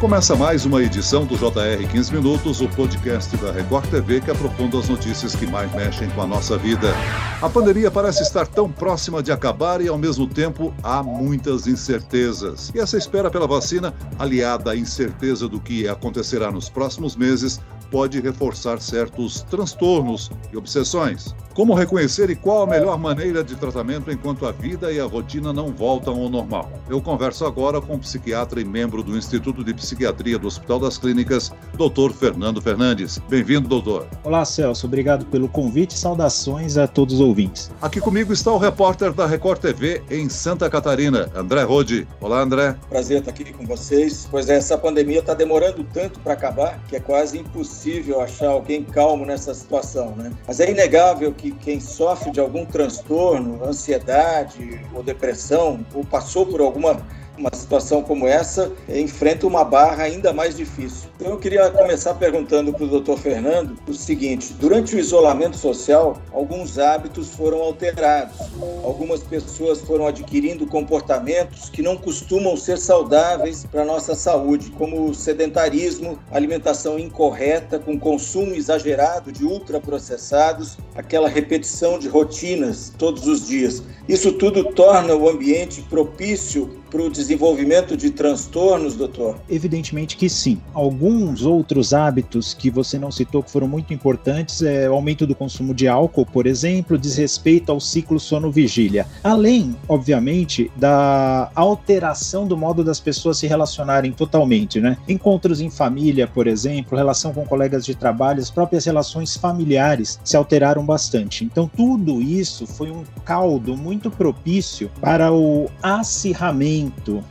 Começa mais uma edição do JR 15 Minutos, o podcast da Record TV que aprofunda as notícias que mais mexem com a nossa vida. A pandemia parece estar tão próxima de acabar e, ao mesmo tempo, há muitas incertezas. E essa espera pela vacina, aliada à incerteza do que acontecerá nos próximos meses, pode reforçar certos transtornos e obsessões. Como reconhecer e qual a melhor maneira de tratamento enquanto a vida e a rotina não voltam ao normal? Eu converso agora com o psiquiatra e membro do Instituto de Psiquiatria do Hospital das Clínicas, Dr. Fernando Fernandes. Bem-vindo, doutor. Olá, Celso. Obrigado pelo convite e saudações a todos os ouvintes. Aqui comigo está o repórter da Record TV em Santa Catarina, André Rode. Olá, André. Prazer estar aqui com vocês. Pois é, essa pandemia está demorando tanto para acabar que é quase impossível achar alguém calmo nessa situação, né? Mas é inegável que quem sofre de algum transtorno, ansiedade ou depressão, ou passou por alguma uma situação como essa enfrenta uma barra ainda mais difícil. Então eu queria começar perguntando para o Dr. Fernando o seguinte: durante o isolamento social, alguns hábitos foram alterados. Algumas pessoas foram adquirindo comportamentos que não costumam ser saudáveis para a nossa saúde, como sedentarismo, alimentação incorreta com consumo exagerado de ultraprocessados, aquela repetição de rotinas todos os dias. Isso tudo torna o ambiente propício para o desenvolvimento de transtornos, doutor? Evidentemente que sim. Alguns outros hábitos que você não citou que foram muito importantes é o aumento do consumo de álcool, por exemplo, desrespeito ao ciclo sono-vigília. Além, obviamente, da alteração do modo das pessoas se relacionarem totalmente, né? Encontros em família, por exemplo, relação com colegas de trabalho, as próprias relações familiares se alteraram bastante. Então, tudo isso foi um caldo muito propício para o acirramento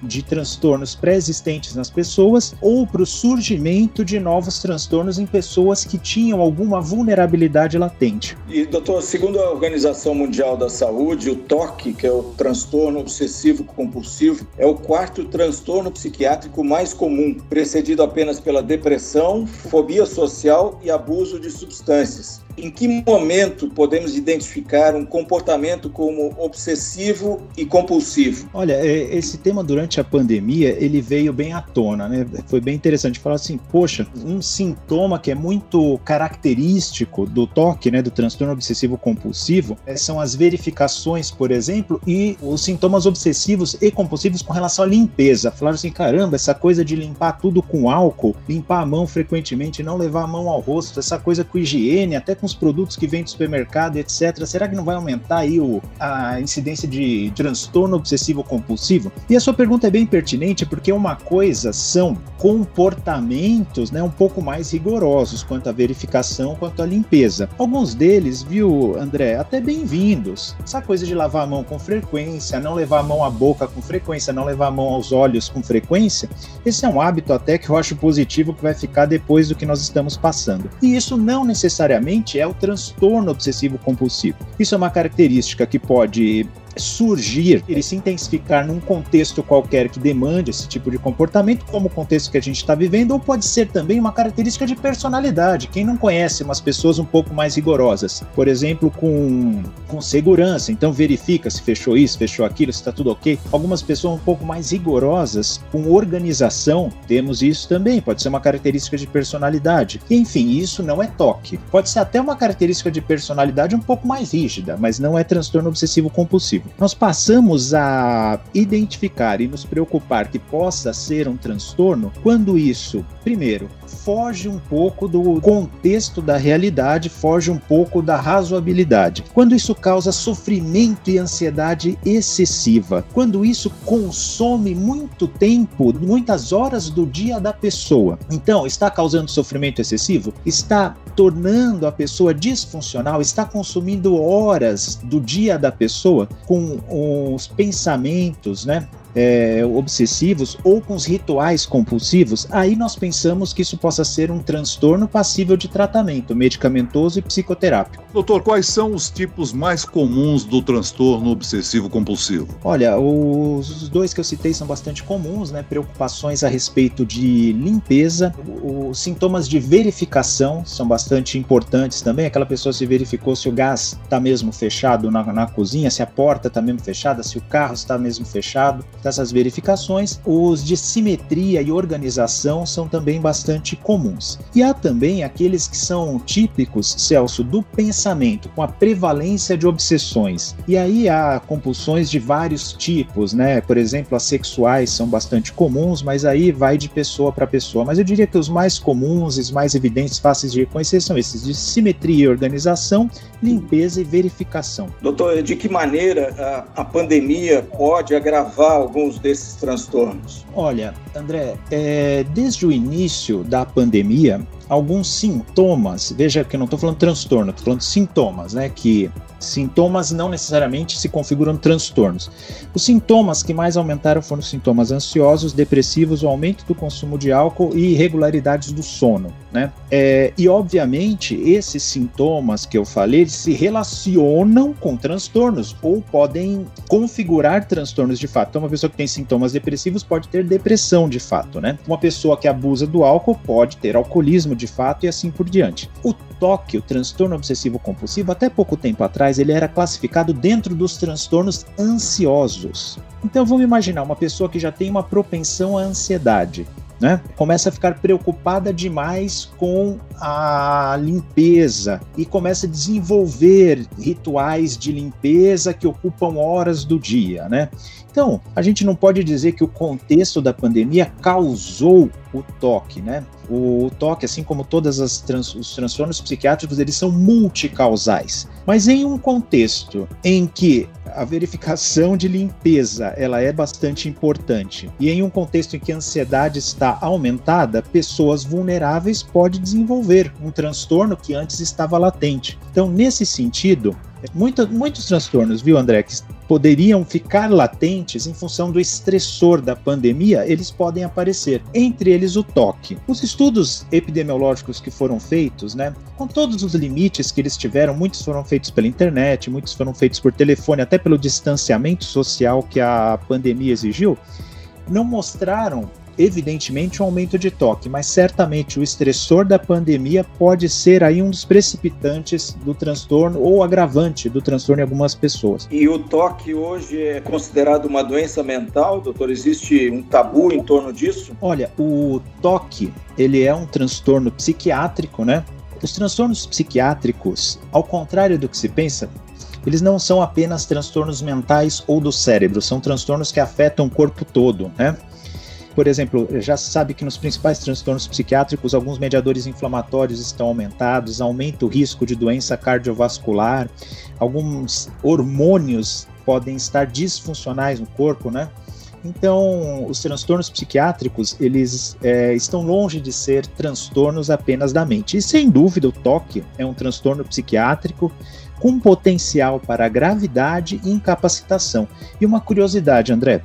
de transtornos pré-existentes nas pessoas ou para o surgimento de novos transtornos em pessoas que tinham alguma vulnerabilidade latente. E, doutor, segundo a Organização Mundial da Saúde, o TOC, que é o transtorno obsessivo compulsivo, é o quarto transtorno psiquiátrico mais comum, precedido apenas pela depressão, fobia social e abuso de substâncias. Em que momento podemos identificar um comportamento como obsessivo e compulsivo? Olha, é, esse tema durante a pandemia ele veio bem à tona, né? Foi bem interessante falar assim, poxa, um sintoma que é muito característico do toque, né, do transtorno obsessivo compulsivo, é, são as verificações, por exemplo, e os sintomas obsessivos e compulsivos com relação à limpeza. Falaram assim, caramba, essa coisa de limpar tudo com álcool, limpar a mão frequentemente, não levar a mão ao rosto, essa coisa com higiene, até com os produtos que vêm do supermercado, etc. Será que não vai aumentar aí o, a incidência de transtorno obsessivo compulsivo? E a sua pergunta é bem pertinente porque uma coisa são comportamentos, né, um pouco mais rigorosos quanto à verificação, quanto à limpeza. Alguns deles, viu, André, até bem-vindos. Essa coisa de lavar a mão com frequência, não levar a mão à boca com frequência, não levar a mão aos olhos com frequência, esse é um hábito até que eu acho positivo que vai ficar depois do que nós estamos passando. E isso não necessariamente é o transtorno obsessivo compulsivo. Isso é uma característica que pode surgir, ele se intensificar num contexto qualquer que demande esse tipo de comportamento, como o contexto que a gente está vivendo, ou pode ser também uma característica de personalidade. Quem não conhece umas pessoas um pouco mais rigorosas, por exemplo, com, com segurança, então verifica se fechou isso, fechou aquilo, se está tudo ok. Algumas pessoas um pouco mais rigorosas com organização, temos isso também, pode ser uma característica de personalidade. Enfim, isso não é toque. Pode ser até uma característica de personalidade um pouco mais rígida, mas não é transtorno obsessivo compulsivo nós passamos a identificar e nos preocupar que possa ser um transtorno quando isso, primeiro, foge um pouco do contexto da realidade, foge um pouco da razoabilidade. Quando isso causa sofrimento e ansiedade excessiva, quando isso consome muito tempo, muitas horas do dia da pessoa. Então, está causando sofrimento excessivo? Está tornando a pessoa disfuncional, está consumindo horas do dia da pessoa com os pensamentos, né? É, obsessivos ou com os rituais compulsivos, aí nós pensamos que isso possa ser um transtorno passível de tratamento medicamentoso e psicoterápico. Doutor, quais são os tipos mais comuns do transtorno obsessivo compulsivo? Olha, os dois que eu citei são bastante comuns, né? Preocupações a respeito de limpeza, os sintomas de verificação são bastante importantes também. Aquela pessoa se verificou se o gás está mesmo fechado na, na cozinha, se a porta está mesmo fechada, se o carro está mesmo fechado. Tá dessas verificações, os de simetria e organização são também bastante comuns. E há também aqueles que são típicos, Celso, do pensamento, com a prevalência de obsessões. E aí há compulsões de vários tipos, né? Por exemplo, as sexuais são bastante comuns, mas aí vai de pessoa para pessoa. Mas eu diria que os mais comuns, os mais evidentes, fáceis de reconhecer são esses de simetria e organização, limpeza e verificação. Doutor, de que maneira a, a pandemia pode agravar alguns desses transtornos? Olha, André, é, desde o início da pandemia, alguns sintomas, veja que eu não estou falando transtorno, estou falando sintomas, né? Que sintomas não necessariamente se configuram transtornos. Os sintomas que mais aumentaram foram sintomas ansiosos, depressivos, o aumento do consumo de álcool e irregularidades do sono, né? É, e obviamente esses sintomas que eu falei se relacionam com transtornos ou podem configurar transtornos de fato. Então, uma pessoa que tem sintomas depressivos pode ter depressão de fato, né? Uma pessoa que abusa do álcool pode ter alcoolismo de fato e assim por diante. O TOC, o transtorno obsessivo compulsivo, até pouco tempo atrás ele era classificado dentro dos transtornos ansiosos. Então vamos imaginar uma pessoa que já tem uma propensão à ansiedade. Né? Começa a ficar preocupada demais com a limpeza e começa a desenvolver rituais de limpeza que ocupam horas do dia, né? Então, a gente não pode dizer que o contexto da pandemia causou o toque, né? O toque, assim como todos trans, os transtornos psiquiátricos, eles são multicausais. Mas em um contexto em que a verificação de limpeza ela é bastante importante e em um contexto em que a ansiedade está aumentada, pessoas vulneráveis podem desenvolver um transtorno que antes estava latente. Então, nesse sentido, Muita, muitos transtornos, viu, André, que poderiam ficar latentes em função do estressor da pandemia, eles podem aparecer. Entre eles, o toque. Os estudos epidemiológicos que foram feitos, né, com todos os limites que eles tiveram, muitos foram feitos pela internet, muitos foram feitos por telefone, até pelo distanciamento social que a pandemia exigiu, não mostraram evidentemente um aumento de toque, mas certamente o estressor da pandemia pode ser aí um dos precipitantes do transtorno ou agravante do transtorno em algumas pessoas. E o toque hoje é considerado uma doença mental, doutor? Existe um tabu em torno disso? Olha, o toque, ele é um transtorno psiquiátrico, né? Os transtornos psiquiátricos, ao contrário do que se pensa, eles não são apenas transtornos mentais ou do cérebro, são transtornos que afetam o corpo todo, né? Por exemplo, já se sabe que nos principais transtornos psiquiátricos, alguns mediadores inflamatórios estão aumentados, aumenta o risco de doença cardiovascular, alguns hormônios podem estar disfuncionais no corpo, né? Então, os transtornos psiquiátricos, eles é, estão longe de ser transtornos apenas da mente. E sem dúvida, o toque é um transtorno psiquiátrico com potencial para gravidade e incapacitação. E uma curiosidade, André,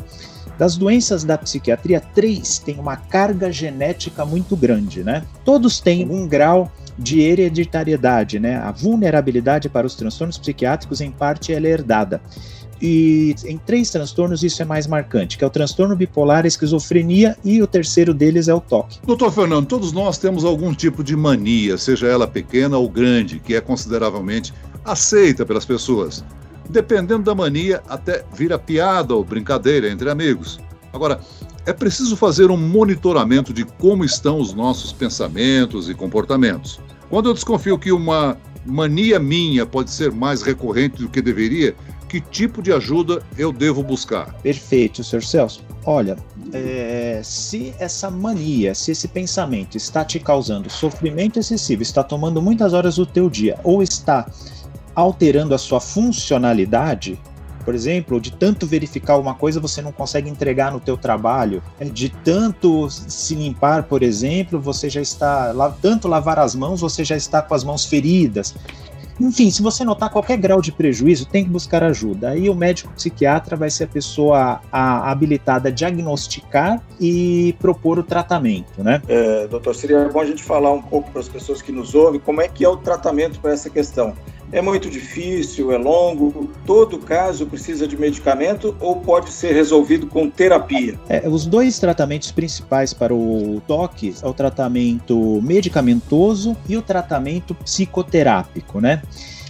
das doenças da psiquiatria, três têm uma carga genética muito grande, né? Todos têm um grau de hereditariedade, né? A vulnerabilidade para os transtornos psiquiátricos, em parte, ela é herdada. E em três transtornos isso é mais marcante, que é o transtorno bipolar, a esquizofrenia e o terceiro deles é o toque. Doutor Fernando, todos nós temos algum tipo de mania, seja ela pequena ou grande, que é consideravelmente aceita pelas pessoas dependendo da mania, até vira piada ou brincadeira entre amigos. Agora, é preciso fazer um monitoramento de como estão os nossos pensamentos e comportamentos. Quando eu desconfio que uma mania minha pode ser mais recorrente do que deveria, que tipo de ajuda eu devo buscar? Perfeito, Sr. Celso. Olha, é, se essa mania, se esse pensamento está te causando sofrimento excessivo, está tomando muitas horas do teu dia, ou está alterando a sua funcionalidade, por exemplo, de tanto verificar uma coisa você não consegue entregar no teu trabalho, é, de tanto se limpar, por exemplo, você já está tanto lavar as mãos, você já está com as mãos feridas. Enfim, se você notar qualquer grau de prejuízo, tem que buscar ajuda. Aí o médico psiquiatra vai ser a pessoa a, habilitada a diagnosticar e propor o tratamento, né? É, doutor, seria bom a gente falar um pouco para as pessoas que nos ouvem como é que é o tratamento para essa questão. É muito difícil, é longo? Todo caso precisa de medicamento ou pode ser resolvido com terapia? É, os dois tratamentos principais para o toque é o tratamento medicamentoso e o tratamento psicoterápico, né?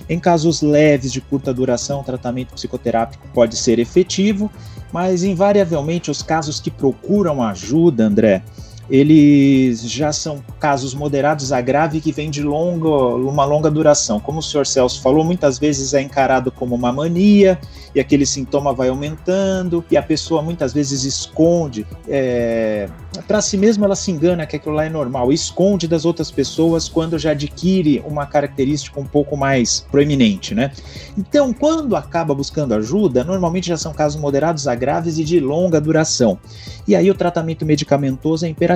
Em casos leves de curta duração, o tratamento psicoterápico pode ser efetivo Mas invariavelmente os casos que procuram ajuda, André, eles já são casos moderados a grave que vêm de longa, uma longa duração. Como o senhor Celso falou, muitas vezes é encarado como uma mania e aquele sintoma vai aumentando e a pessoa muitas vezes esconde. É, Para si mesma ela se engana que aquilo lá é normal, esconde das outras pessoas quando já adquire uma característica um pouco mais proeminente, né? Então, quando acaba buscando ajuda, normalmente já são casos moderados a graves e de longa duração. E aí o tratamento medicamentoso é imperativo.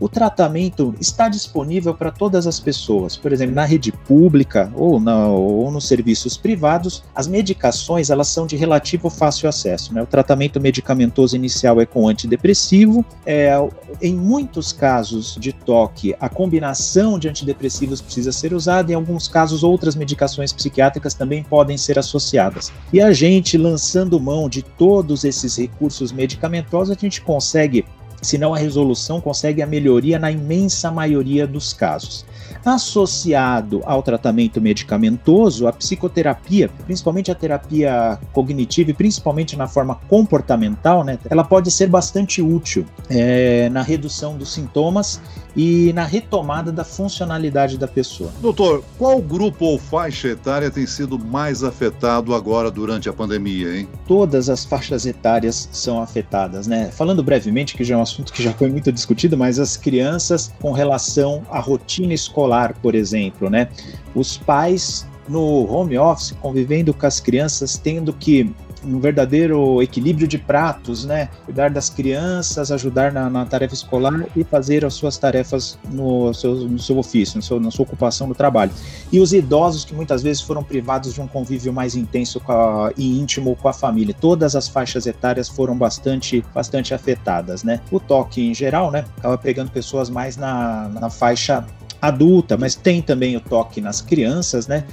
O tratamento está disponível para todas as pessoas. Por exemplo, na rede pública ou, na, ou nos serviços privados, as medicações elas são de relativo fácil acesso. Né? O tratamento medicamentoso inicial é com antidepressivo. É, em muitos casos de toque, a combinação de antidepressivos precisa ser usada. Em alguns casos, outras medicações psiquiátricas também podem ser associadas. E a gente, lançando mão de todos esses recursos medicamentosos, a gente consegue, se não a resolução, consegue a melhoria na imensa maioria dos casos. Associado ao tratamento medicamentoso, a psicoterapia, principalmente a terapia cognitiva e principalmente na forma comportamental, né, ela pode ser bastante útil é, na redução dos sintomas e na retomada da funcionalidade da pessoa. Doutor, qual grupo ou faixa etária tem sido mais afetado agora durante a pandemia, hein? Todas as faixas etárias são afetadas, né? Falando brevemente, que já é um assunto que já foi muito discutido, mas as crianças com relação à rotina escolar, por exemplo, né? Os pais no home office, convivendo com as crianças, tendo que um verdadeiro equilíbrio de pratos, né? Cuidar das crianças, ajudar na, na tarefa escolar e fazer as suas tarefas no seu, no seu ofício, no seu, na sua ocupação no trabalho. E os idosos que muitas vezes foram privados de um convívio mais intenso a, e íntimo com a família. Todas as faixas etárias foram bastante, bastante afetadas, né? O toque em geral, né? Acaba pegando pessoas mais na, na faixa adulta, mas tem também o toque nas crianças, né?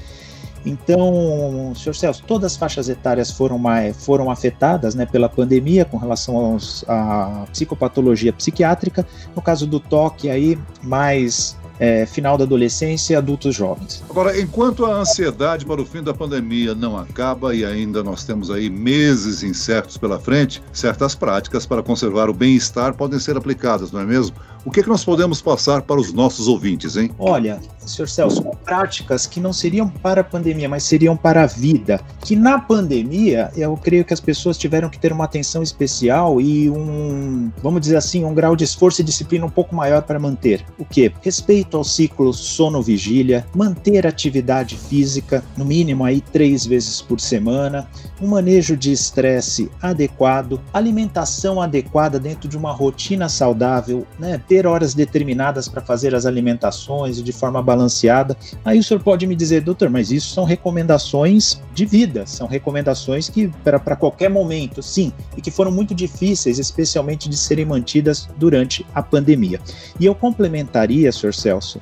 Então, senhor Celso, todas as faixas etárias foram, mais, foram afetadas né, pela pandemia com relação aos, à psicopatologia psiquiátrica. No caso do toque, aí, mais é, final da adolescência e adultos jovens. Agora, enquanto a ansiedade para o fim da pandemia não acaba e ainda nós temos aí meses incertos pela frente, certas práticas para conservar o bem-estar podem ser aplicadas, não é mesmo? O que, é que nós podemos passar para os nossos ouvintes, hein? Olha, senhor Celso, práticas que não seriam para a pandemia, mas seriam para a vida. Que na pandemia, eu creio que as pessoas tiveram que ter uma atenção especial e um, vamos dizer assim, um grau de esforço e disciplina um pouco maior para manter. O que? Respeito ao ciclo sono-vigília, manter atividade física, no mínimo aí três vezes por semana, um manejo de estresse adequado, alimentação adequada dentro de uma rotina saudável, né? Ter horas determinadas para fazer as alimentações de forma balanceada. Aí o senhor pode me dizer, doutor, mas isso são recomendações de vida, são recomendações que para qualquer momento, sim, e que foram muito difíceis, especialmente de serem mantidas durante a pandemia. E eu complementaria, senhor Celso,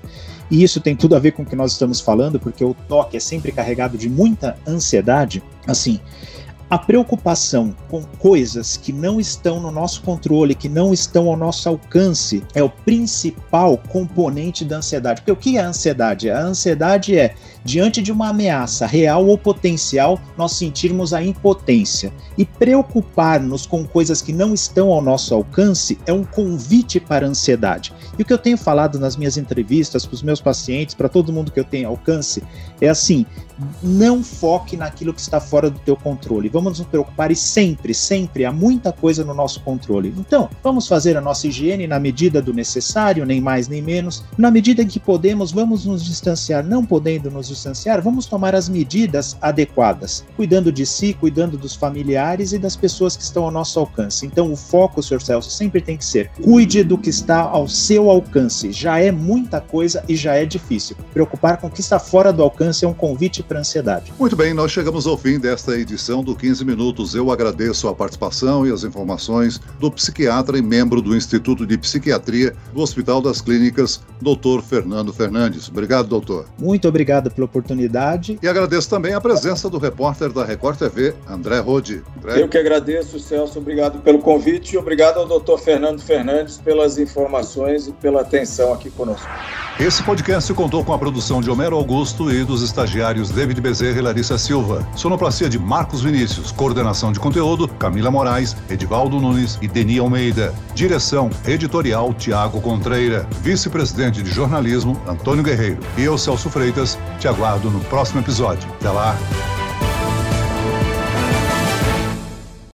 e isso tem tudo a ver com o que nós estamos falando, porque o toque é sempre carregado de muita ansiedade. Assim, a preocupação com coisas que não estão no nosso controle, que não estão ao nosso alcance, é o principal componente da ansiedade. Porque o que é a ansiedade? A ansiedade é, diante de uma ameaça real ou potencial, nós sentirmos a impotência. E preocupar-nos com coisas que não estão ao nosso alcance é um convite para a ansiedade. E o que eu tenho falado nas minhas entrevistas para os meus pacientes, para todo mundo que eu tenho alcance, é assim: não foque naquilo que está fora do teu controle. Vamos nos preocupar e sempre, sempre há muita coisa no nosso controle. Então, vamos fazer a nossa higiene na medida do necessário, nem mais nem menos. Na medida em que podemos, vamos nos distanciar. Não podendo nos distanciar, vamos tomar as medidas adequadas, cuidando de si, cuidando dos familiares e das pessoas que estão ao nosso alcance. Então, o foco, Sr. Celso, sempre tem que ser: cuide do que está ao seu alcance. Já é muita coisa e já é difícil. Preocupar com o que está fora do alcance é um convite para ansiedade. Muito bem, nós chegamos ao fim desta edição do 15 Minutos. Eu agradeço a participação e as informações do psiquiatra e membro do Instituto de Psiquiatria do Hospital das Clínicas, doutor Fernando Fernandes. Obrigado, doutor. Muito obrigado pela oportunidade. E agradeço também a presença do repórter da Record TV, André Rode. André. Eu que agradeço, Celso. Obrigado pelo convite e obrigado ao doutor Fernando Fernandes pelas informações e pela atenção aqui conosco. Esse podcast contou com a produção de Homero Augusto e dos estagiários David Bezerra e Larissa Silva. Sonoplastia de Marcos Vinícius. Coordenação de conteúdo, Camila Moraes, Edivaldo Nunes e Deni Almeida. Direção editorial, Tiago Contreira. Vice-presidente de jornalismo, Antônio Guerreiro. E eu, Celso Freitas, aguardo no próximo episódio. Até lá!